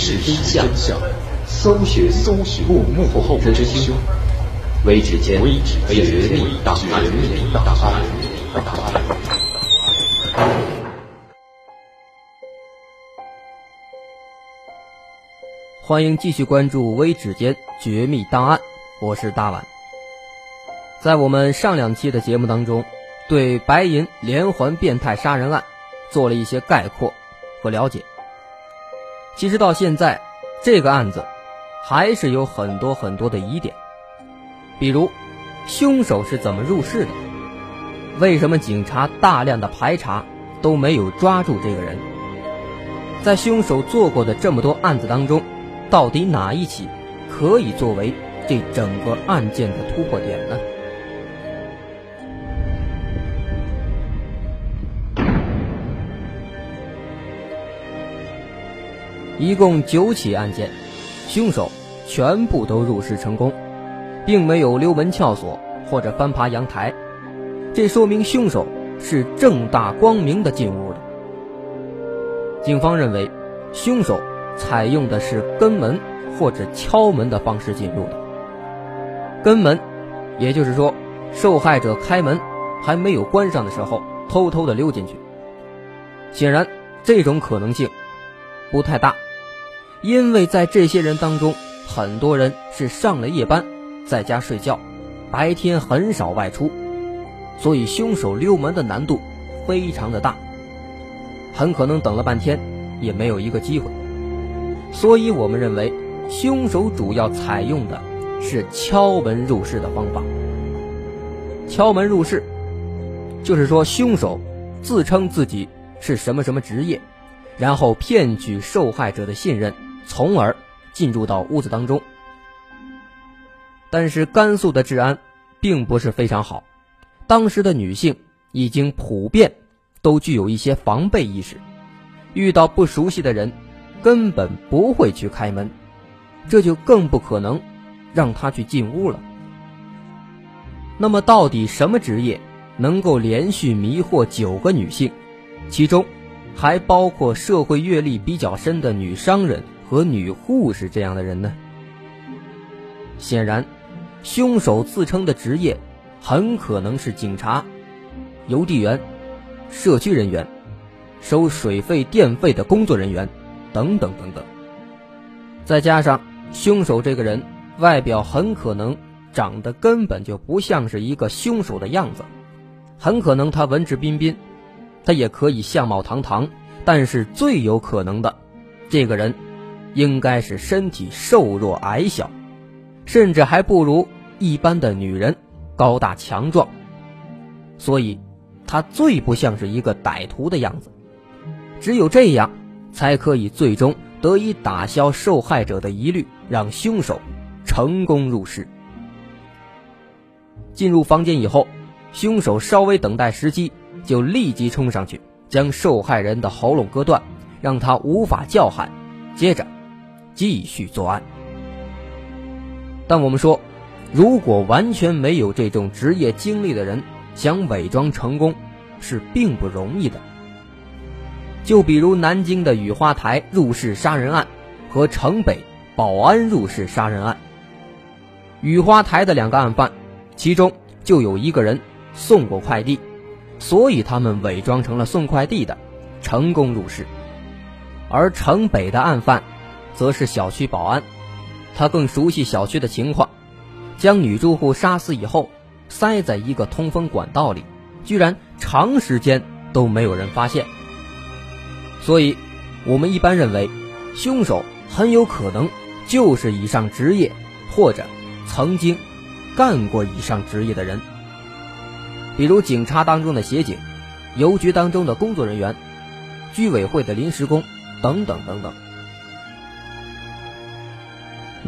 事实真相，搜寻搜寻幕幕后真凶。微指尖绝密档案。欢迎继续关注《微指尖绝密档案》，我是大碗。在我们上两期的节目当中，对白银连环变态杀人案做了一些概括和了解。其实到现在，这个案子还是有很多很多的疑点，比如凶手是怎么入室的？为什么警察大量的排查都没有抓住这个人？在凶手做过的这么多案子当中，到底哪一起可以作为这整个案件的突破点呢？一共九起案件，凶手全部都入室成功，并没有溜门撬锁或者翻爬阳台，这说明凶手是正大光明的进屋的。警方认为，凶手采用的是跟门或者敲门的方式进入的。跟门，也就是说，受害者开门还没有关上的时候，偷偷的溜进去。显然，这种可能性不太大。因为在这些人当中，很多人是上了夜班，在家睡觉，白天很少外出，所以凶手溜门的难度非常的大，很可能等了半天也没有一个机会。所以我们认为，凶手主要采用的是敲门入室的方法。敲门入室，就是说凶手自称自己是什么什么职业，然后骗取受害者的信任。从而进入到屋子当中，但是甘肃的治安并不是非常好，当时的女性已经普遍都具有一些防备意识，遇到不熟悉的人，根本不会去开门，这就更不可能让他去进屋了。那么，到底什么职业能够连续迷惑九个女性，其中还包括社会阅历比较深的女商人？和女护士这样的人呢？显然，凶手自称的职业很可能是警察、邮递员、社区人员、收水费电费的工作人员等等等等。再加上凶手这个人外表很可能长得根本就不像是一个凶手的样子，很可能他文质彬彬，他也可以相貌堂堂，但是最有可能的，这个人。应该是身体瘦弱矮小，甚至还不如一般的女人高大强壮，所以他最不像是一个歹徒的样子。只有这样，才可以最终得以打消受害者的疑虑，让凶手成功入室。进入房间以后，凶手稍微等待时机，就立即冲上去，将受害人的喉咙割断，让他无法叫喊，接着。继续作案，但我们说，如果完全没有这种职业经历的人，想伪装成功是并不容易的。就比如南京的雨花台入室杀人案和城北保安入室杀人案，雨花台的两个案犯，其中就有一个人送过快递，所以他们伪装成了送快递的，成功入室，而城北的案犯。则是小区保安，他更熟悉小区的情况，将女住户杀死以后，塞在一个通风管道里，居然长时间都没有人发现。所以，我们一般认为，凶手很有可能就是以上职业或者曾经干过以上职业的人，比如警察当中的协警、邮局当中的工作人员、居委会的临时工等等等等。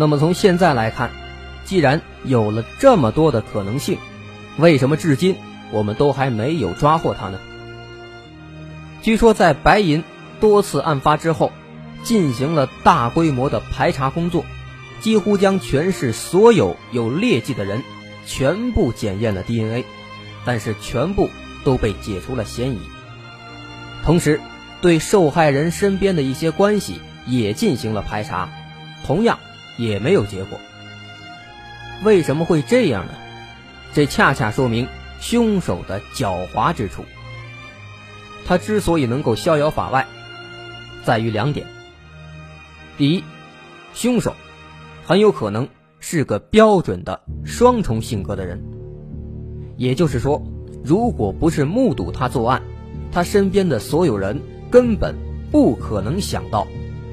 那么从现在来看，既然有了这么多的可能性，为什么至今我们都还没有抓获他呢？据说在白银多次案发之后，进行了大规模的排查工作，几乎将全市所有有劣迹的人全部检验了 DNA，但是全部都被解除了嫌疑。同时，对受害人身边的一些关系也进行了排查，同样也没有结果。为什么会这样呢？这恰恰说明凶手的狡猾之处。他之所以能够逍遥法外，在于两点：第一，凶手很有可能是个标准的双重性格的人，也就是说，如果不是目睹他作案，他身边的所有人根本不可能想到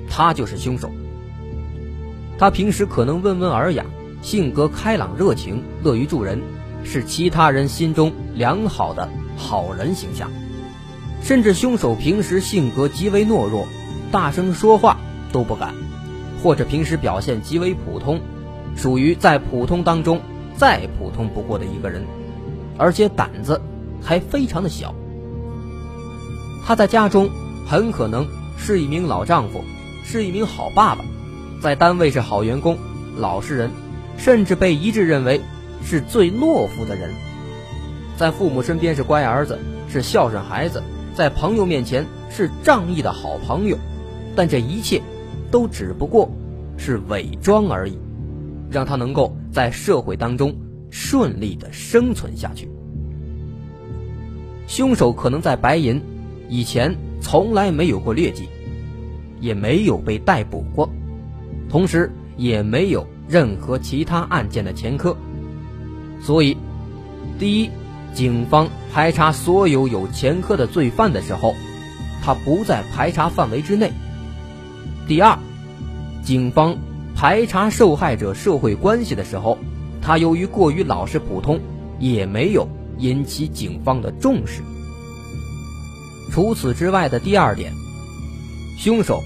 他就是凶手。他平时可能温文尔雅。性格开朗、热情、乐于助人，是其他人心中良好的好人形象。甚至凶手平时性格极为懦弱，大声说话都不敢，或者平时表现极为普通，属于在普通当中再普通不过的一个人，而且胆子还非常的小。他在家中很可能是一名老丈夫，是一名好爸爸，在单位是好员工、老实人。甚至被一致认为是最懦夫的人，在父母身边是乖儿子，是孝顺孩子，在朋友面前是仗义的好朋友，但这一切都只不过是伪装而已，让他能够在社会当中顺利的生存下去。凶手可能在白银以前从来没有过劣迹，也没有被逮捕过，同时也没有。任何其他案件的前科，所以，第一，警方排查所有有前科的罪犯的时候，他不在排查范围之内；第二，警方排查受害者社会关系的时候，他由于过于老实普通，也没有引起警方的重视。除此之外的第二点，凶手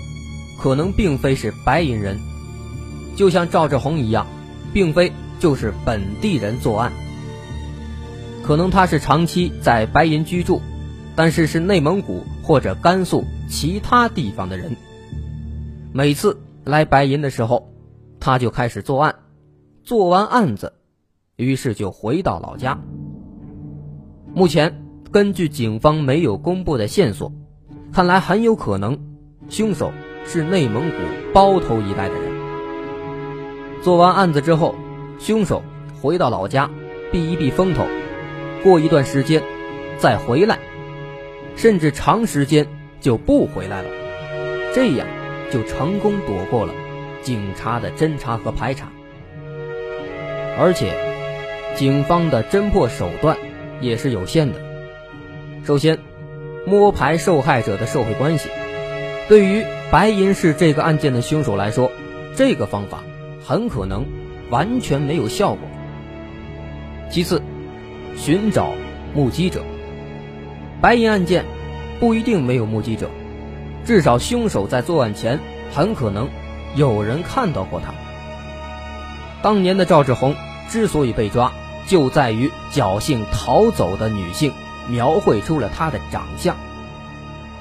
可能并非是白银人。就像赵志红一样，并非就是本地人作案，可能他是长期在白银居住，但是是内蒙古或者甘肃其他地方的人。每次来白银的时候，他就开始作案，做完案子，于是就回到老家。目前根据警方没有公布的线索，看来很有可能凶手是内蒙古包头一带的人。做完案子之后，凶手回到老家，避一避风头，过一段时间再回来，甚至长时间就不回来了，这样就成功躲过了警察的侦查和排查。而且，警方的侦破手段也是有限的。首先，摸排受害者的社会关系，对于白银市这个案件的凶手来说，这个方法。很可能完全没有效果。其次，寻找目击者。白银案件不一定没有目击者，至少凶手在作案前很可能有人看到过他。当年的赵志红之所以被抓，就在于侥幸逃走的女性描绘出了她的长相。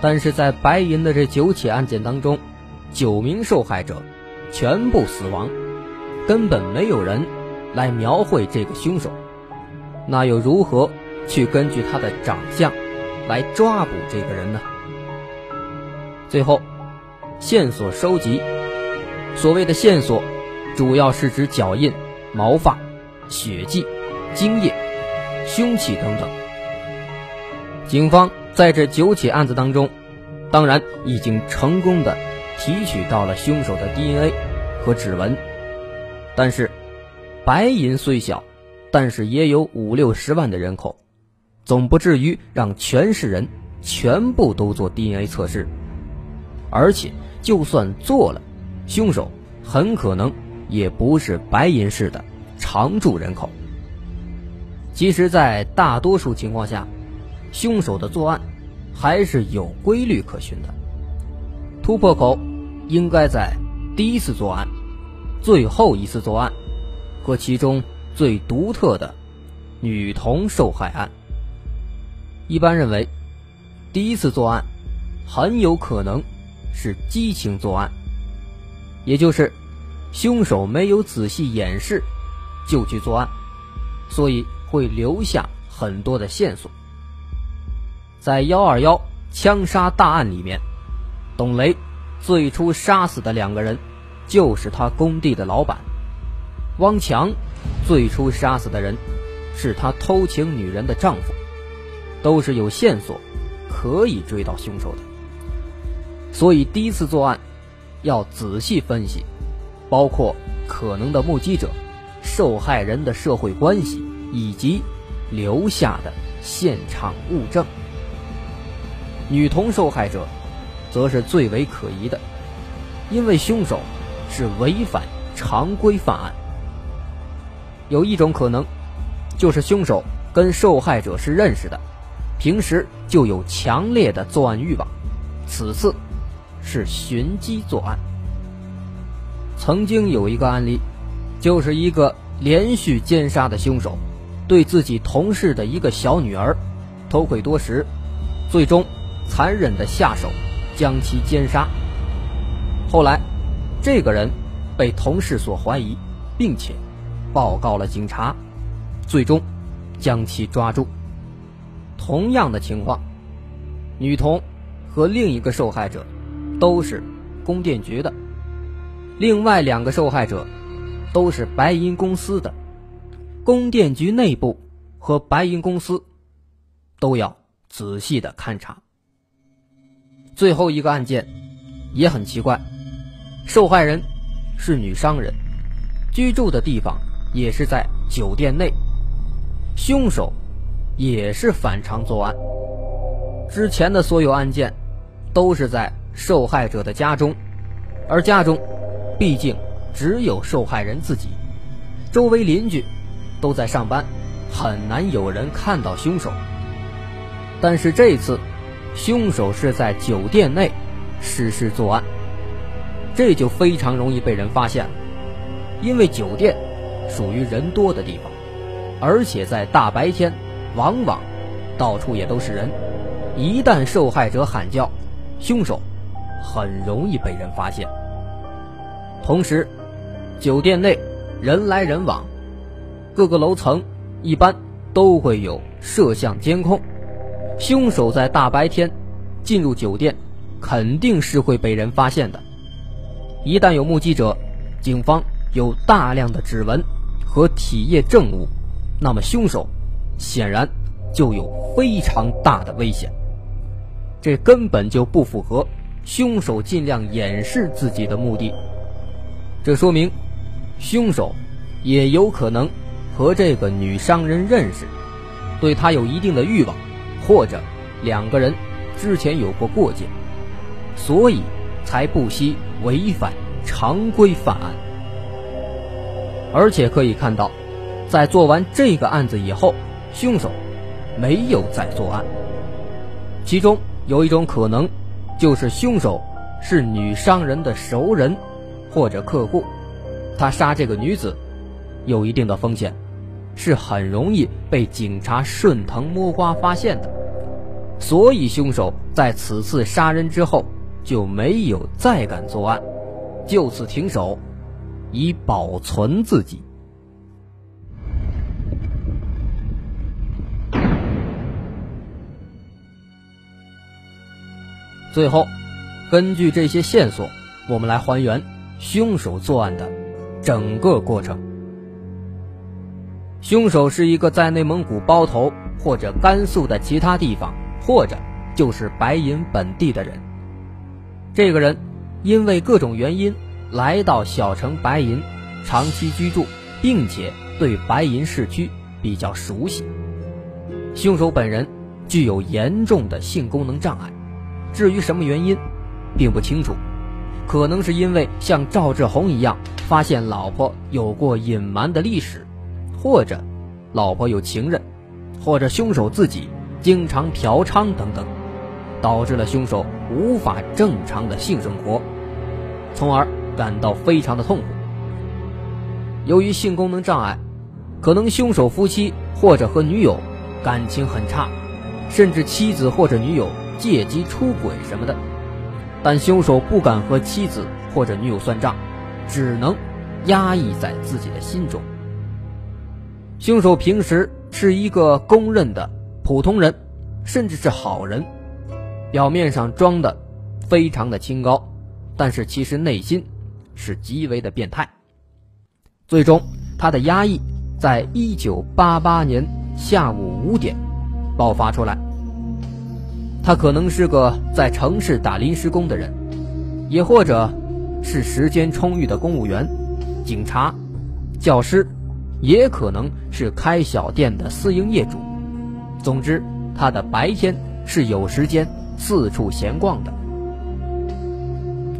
但是在白银的这九起案件当中，九名受害者全部死亡。根本没有人来描绘这个凶手，那又如何去根据他的长相来抓捕这个人呢？最后，线索收集，所谓的线索，主要是指脚印、毛发、血迹、精液、凶器等等。警方在这九起案子当中，当然已经成功的提取到了凶手的 DNA 和指纹。但是，白银虽小，但是也有五六十万的人口，总不至于让全市人全部都做 DNA 测试。而且，就算做了，凶手很可能也不是白银市的常住人口。其实，在大多数情况下，凶手的作案还是有规律可循的。突破口应该在第一次作案。最后一次作案，和其中最独特的女童受害案，一般认为，第一次作案很有可能是激情作案，也就是凶手没有仔细掩饰就去作案，所以会留下很多的线索。在幺二幺枪杀大案里面，董雷最初杀死的两个人，就是他工地的老板汪强；最初杀死的人，是他偷情女人的丈夫，都是有线索，可以追到凶手的。所以第一次作案，要仔细分析，包括可能的目击者、受害人的社会关系以及留下的现场物证。女童受害者。则是最为可疑的，因为凶手是违反常规犯案。有一种可能，就是凶手跟受害者是认识的，平时就有强烈的作案欲望，此次是寻机作案。曾经有一个案例，就是一个连续奸杀的凶手，对自己同事的一个小女儿偷窥多时，最终残忍的下手。将其奸杀。后来，这个人被同事所怀疑，并且报告了警察，最终将其抓住。同样的情况，女童和另一个受害者都是供电局的，另外两个受害者都是白银公司的。供电局内部和白银公司都要仔细的勘察。最后一个案件也很奇怪，受害人是女商人，居住的地方也是在酒店内，凶手也是反常作案。之前的所有案件都是在受害者的家中，而家中毕竟只有受害人自己，周围邻居都在上班，很难有人看到凶手。但是这次。凶手是在酒店内实施作案，这就非常容易被人发现了。因为酒店属于人多的地方，而且在大白天，往往到处也都是人。一旦受害者喊叫，凶手很容易被人发现。同时，酒店内人来人往，各个楼层一般都会有摄像监控。凶手在大白天进入酒店，肯定是会被人发现的。一旦有目击者，警方有大量的指纹和体液证物，那么凶手显然就有非常大的危险。这根本就不符合凶手尽量掩饰自己的目的。这说明，凶手也有可能和这个女商人认识，对她有一定的欲望。或者两个人之前有过过节，所以才不惜违反常规犯案。而且可以看到，在做完这个案子以后，凶手没有再作案。其中有一种可能，就是凶手是女商人的。熟人或者客户，他杀这个女子有一定的。风险。是很容易被警察顺藤摸瓜发现的，所以凶手在此次杀人之后就没有再敢作案，就此停手，以保存自己。最后，根据这些线索，我们来还原凶手作案的整个过程。凶手是一个在内蒙古包头或者甘肃的其他地方，或者就是白银本地的人。这个人因为各种原因来到小城白银，长期居住，并且对白银市区比较熟悉。凶手本人具有严重的性功能障碍，至于什么原因，并不清楚，可能是因为像赵志红一样发现老婆有过隐瞒的历史。或者，老婆有情人，或者凶手自己经常嫖娼等等，导致了凶手无法正常的性生活，从而感到非常的痛苦。由于性功能障碍，可能凶手夫妻或者和女友感情很差，甚至妻子或者女友借机出轨什么的，但凶手不敢和妻子或者女友算账，只能压抑在自己的心中。凶手平时是一个公认的普通人，甚至是好人，表面上装的非常的清高，但是其实内心是极为的变态。最终，他的压抑在一九八八年下午五点爆发出来。他可能是个在城市打临时工的人，也或者是时间充裕的公务员、警察、教师，也可能是开小店的私营业主。总之，他的白天是有时间四处闲逛的。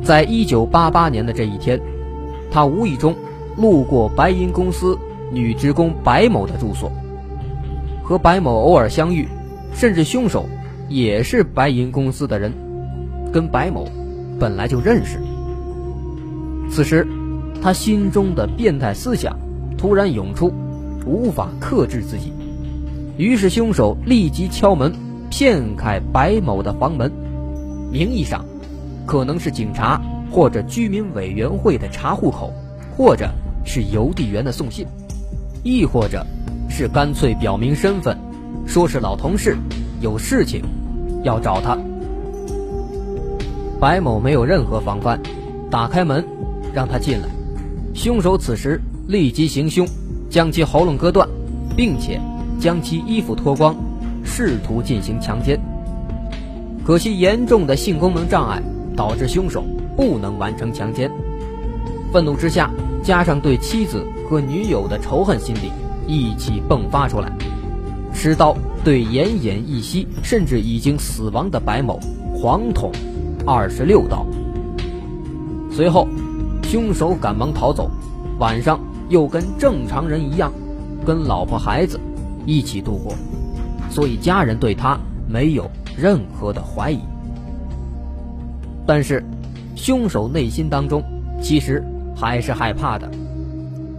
在一九八八年的这一天，他无意中路过白银公司女职工白某的住所，和白某偶尔相遇，甚至凶手也是白银公司的人，跟白某本来就认识。此时，他心中的变态思想突然涌出，无法克制自己，于是凶手立即敲门，骗开白某的房门，名义上。可能是警察或者居民委员会的查户口，或者是邮递员的送信，亦或者是干脆表明身份，说是老同事，有事情要找他。白某没有任何防范，打开门让他进来。凶手此时立即行凶，将其喉咙割断，并且将其衣服脱光，试图进行强奸。可惜严重的性功能障碍。导致凶手不能完成强奸，愤怒之下，加上对妻子和女友的仇恨心理一起迸发出来，持刀对奄奄一息甚至已经死亡的白某狂捅二十六刀。随后，凶手赶忙逃走，晚上又跟正常人一样，跟老婆孩子一起度过，所以家人对他没有任何的怀疑。但是，凶手内心当中其实还是害怕的。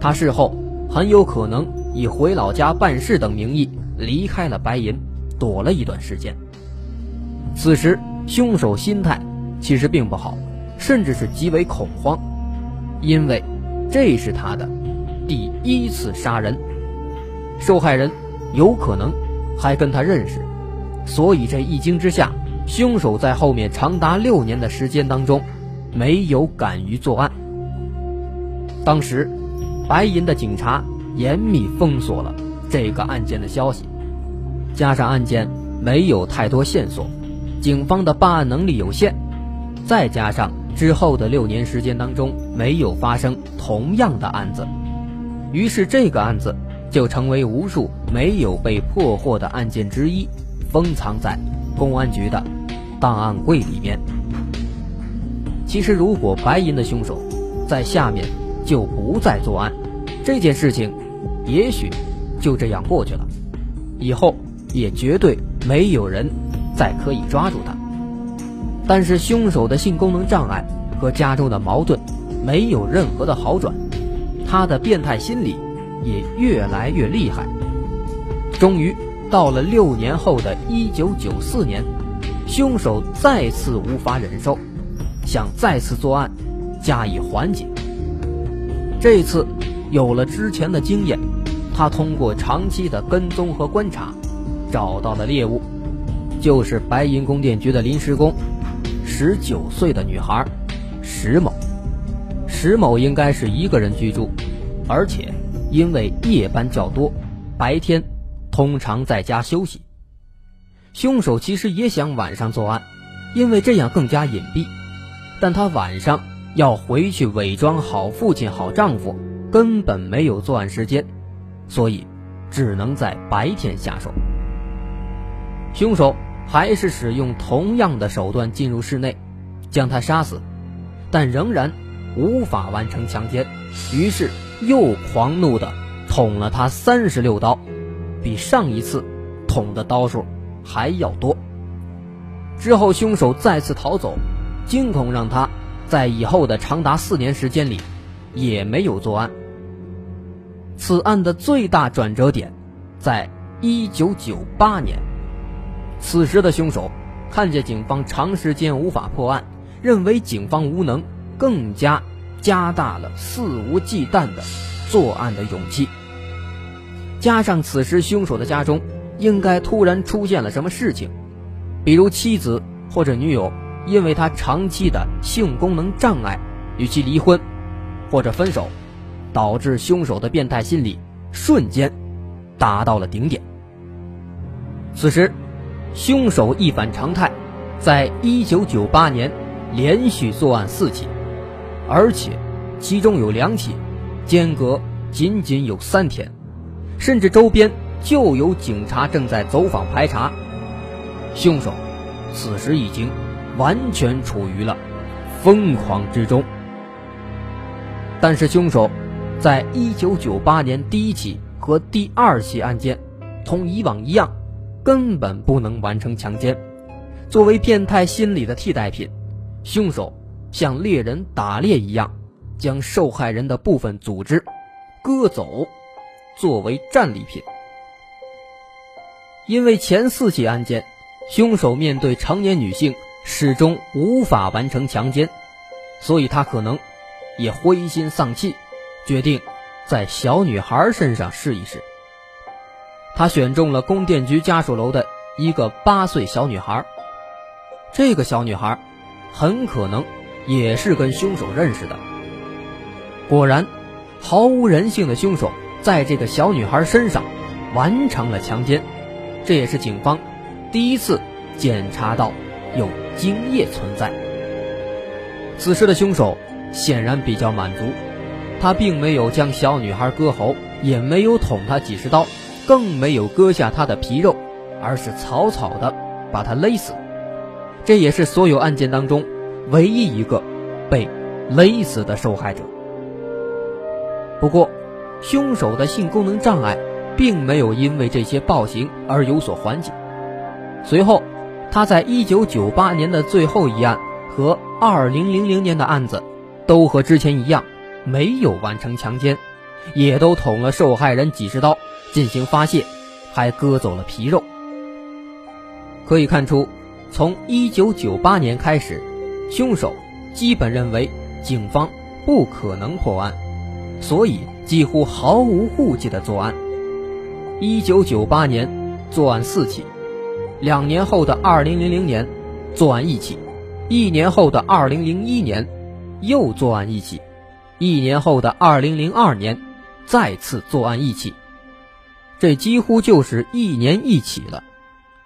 他事后很有可能以回老家办事等名义离开了白银，躲了一段时间。此时，凶手心态其实并不好，甚至是极为恐慌，因为这是他的第一次杀人，受害人有可能还跟他认识，所以这一惊之下。凶手在后面长达六年的时间当中，没有敢于作案。当时，白银的警察严密封锁了这个案件的消息，加上案件没有太多线索，警方的办案能力有限，再加上之后的六年时间当中没有发生同样的案子，于是这个案子就成为无数没有被破获的案件之一，封藏在。公安局的档案柜里面。其实，如果白银的凶手在下面就不再作案，这件事情也许就这样过去了，以后也绝对没有人再可以抓住他。但是，凶手的性功能障碍和家中的矛盾没有任何的好转，他的变态心理也越来越厉害，终于。到了六年后的一九九四年，凶手再次无法忍受，想再次作案，加以缓解。这次有了之前的经验，他通过长期的跟踪和观察，找到了猎物，就是白银供电局的临时工，十九岁的女孩石某。石某应该是一个人居住，而且因为夜班较多，白天。通常在家休息。凶手其实也想晚上作案，因为这样更加隐蔽。但他晚上要回去伪装好父亲、好丈夫，根本没有作案时间，所以只能在白天下手。凶手还是使用同样的手段进入室内，将他杀死，但仍然无法完成强奸，于是又狂怒地捅了他三十六刀。比上一次捅的刀数还要多。之后，凶手再次逃走，惊恐让他在以后的长达四年时间里也没有作案。此案的最大转折点，在一九九八年。此时的凶手看见警方长时间无法破案，认为警方无能，更加加大了肆无忌惮的作案的勇气。加上此时凶手的家中应该突然出现了什么事情，比如妻子或者女友因为他长期的性功能障碍与其离婚或者分手，导致凶手的变态心理瞬间达到了顶点。此时，凶手一反常态，在一九九八年连续作案四起，而且其中有两起间隔仅仅有三天，甚至周边就有警察正在走访排查。凶手此时已经完全处于了疯狂之中。但是凶手在一九九八年第一起和第二起案件，同以往一样，根本不能完成强奸。作为变态心理的替代品，凶手像猎人打猎一样，将受害人的部分组织割走，作为战利品。因为前四起案件。凶手面对成年女性始终无法完成强奸，所以他可能也灰心丧气，决定在小女孩身上试一试。他选中了供电局家属楼的一个八岁小女孩，这个小女孩很可能也是跟凶手认识的。果然，毫无人性的凶手在这个小女孩身上完成了强奸，这也是警方。第一次检查到有精液存在，此时的凶手显然比较满足，他并没有将小女孩割喉，也没有捅她几十刀，更没有割下她的皮肉，而是草草的把她勒死。这也是所有案件当中唯一一个被勒死的受害者。不过，凶手的性功能障碍并没有因为这些暴行而有所缓解。随后，他在1998年的最后一案和2000年的案子，都和之前一样，没有完成强奸，也都捅了受害人几十刀进行发泄，还割走了皮肉。可以看出，从1998年开始，凶手基本认为警方不可能破案，所以几乎毫无顾忌的作案。1998年作案四起。两年后的二零零零年，作案一起；一年后的二零零一年，又作案一起；一年后的二零零二年，再次作案一起。这几乎就是一年一起了，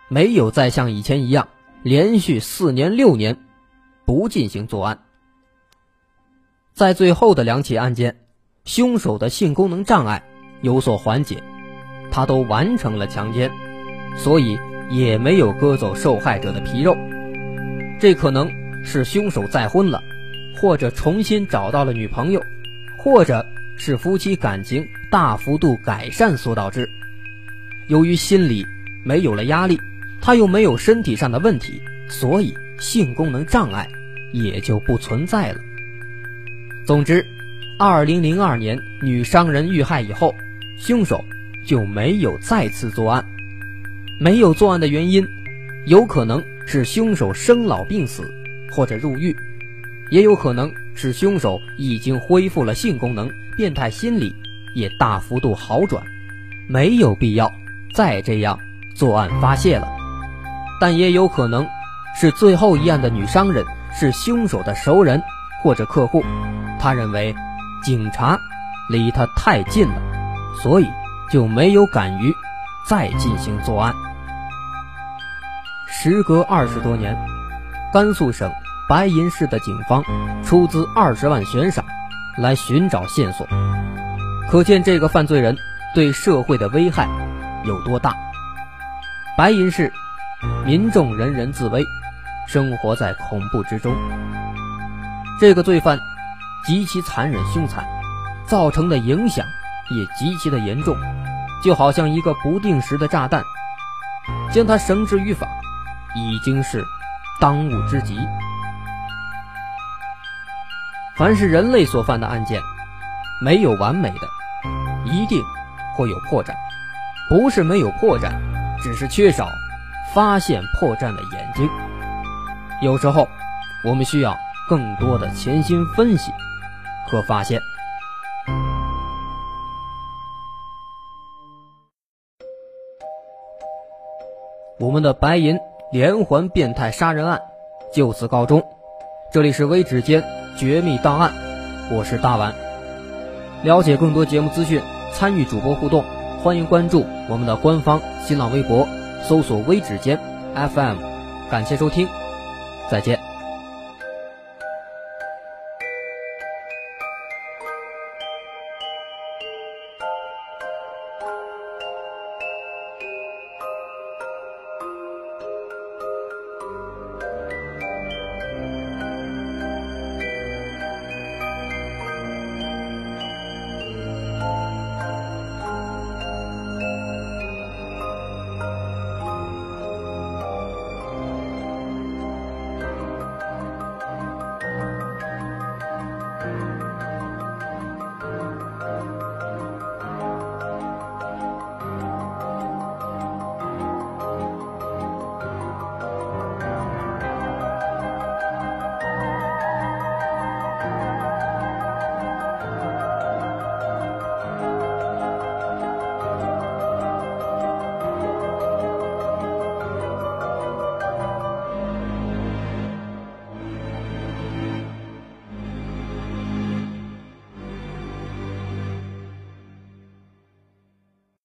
没有再像以前一样连续四年六年不进行作案。在最后的两起案件，凶手的性功能障碍有所缓解，他都完成了强奸，所以。也没有割走受害者的皮肉，这可能是凶手再婚了，或者重新找到了女朋友，或者是夫妻感情大幅度改善所导致。由于心理没有了压力，他又没有身体上的问题，所以性功能障碍也就不存在了。总之，二零零二年女商人遇害以后，凶手就没有再次作案。没有作案的原因，有可能是凶手生老病死，或者入狱，也有可能是凶手已经恢复了性功能，变态心理也大幅度好转，没有必要再这样作案发泄了。但也有可能是最后一案的女商人是凶手的熟人或者客户，他认为警察离他太近了，所以就没有敢于再进行作案。时隔二十多年，甘肃省白银市的警方出资二十万悬赏来寻找线索，可见这个犯罪人对社会的危害有多大。白银市民众人人自危，生活在恐怖之中。这个罪犯极其残忍凶残，造成的影响也极其的严重，就好像一个不定时的炸弹，将他绳之于法。已经是当务之急。凡是人类所犯的案件，没有完美的，一定会有破绽。不是没有破绽，只是缺少发现破绽的眼睛。有时候，我们需要更多的潜心分析和发现。我们的白银。连环变态杀人案就此告终。这里是微指尖绝密档案，我是大碗。了解更多节目资讯，参与主播互动，欢迎关注我们的官方新浪微博，搜索“微指尖 FM”。感谢收听，再见。